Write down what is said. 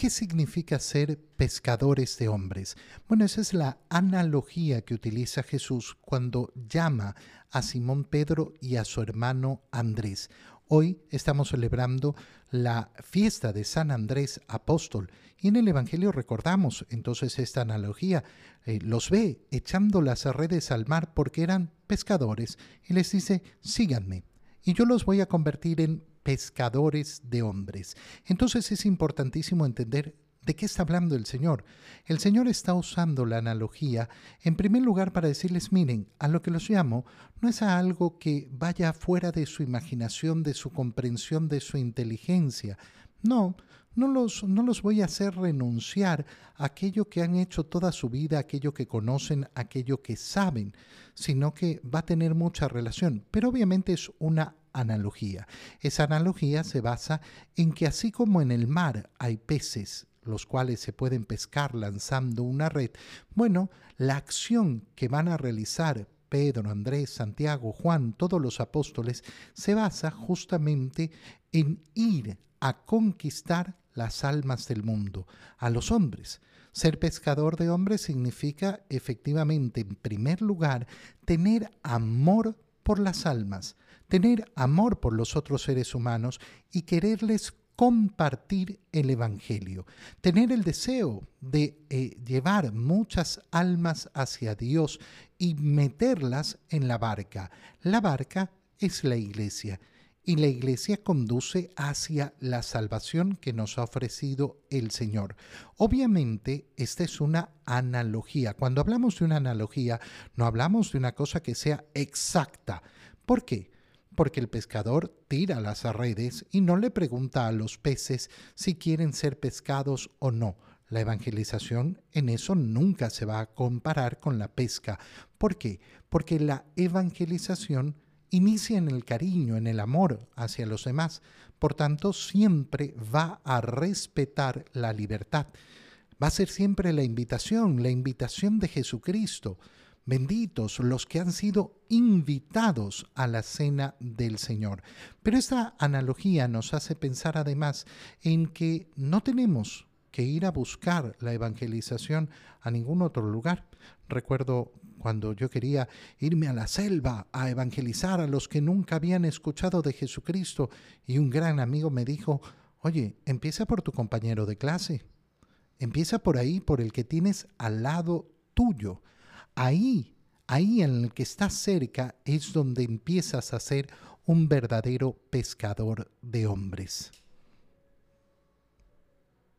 ¿Qué significa ser pescadores de hombres? Bueno, esa es la analogía que utiliza Jesús cuando llama a Simón Pedro y a su hermano Andrés. Hoy estamos celebrando la fiesta de San Andrés Apóstol y en el Evangelio recordamos entonces esta analogía. Eh, los ve echando las redes al mar porque eran pescadores y les dice, síganme y yo los voy a convertir en pescadores de hombres. Entonces es importantísimo entender ¿De qué está hablando el Señor? El Señor está usando la analogía en primer lugar para decirles, miren, a lo que los llamo no es a algo que vaya fuera de su imaginación, de su comprensión, de su inteligencia. No, no los, no los voy a hacer renunciar a aquello que han hecho toda su vida, aquello que conocen, aquello que saben, sino que va a tener mucha relación. Pero obviamente es una analogía. Esa analogía se basa en que así como en el mar hay peces, los cuales se pueden pescar lanzando una red, bueno, la acción que van a realizar Pedro, Andrés, Santiago, Juan, todos los apóstoles, se basa justamente en ir a conquistar las almas del mundo, a los hombres. Ser pescador de hombres significa efectivamente, en primer lugar, tener amor por las almas, tener amor por los otros seres humanos y quererles compartir el Evangelio, tener el deseo de eh, llevar muchas almas hacia Dios y meterlas en la barca. La barca es la iglesia y la iglesia conduce hacia la salvación que nos ha ofrecido el Señor. Obviamente, esta es una analogía. Cuando hablamos de una analogía, no hablamos de una cosa que sea exacta. ¿Por qué? porque el pescador tira las redes y no le pregunta a los peces si quieren ser pescados o no. La evangelización en eso nunca se va a comparar con la pesca. ¿Por qué? Porque la evangelización inicia en el cariño, en el amor hacia los demás. Por tanto, siempre va a respetar la libertad. Va a ser siempre la invitación, la invitación de Jesucristo. Benditos los que han sido invitados a la cena del Señor. Pero esta analogía nos hace pensar además en que no tenemos que ir a buscar la evangelización a ningún otro lugar. Recuerdo cuando yo quería irme a la selva a evangelizar a los que nunca habían escuchado de Jesucristo y un gran amigo me dijo, oye, empieza por tu compañero de clase, empieza por ahí, por el que tienes al lado tuyo. Ahí, ahí en el que estás cerca es donde empiezas a ser un verdadero pescador de hombres.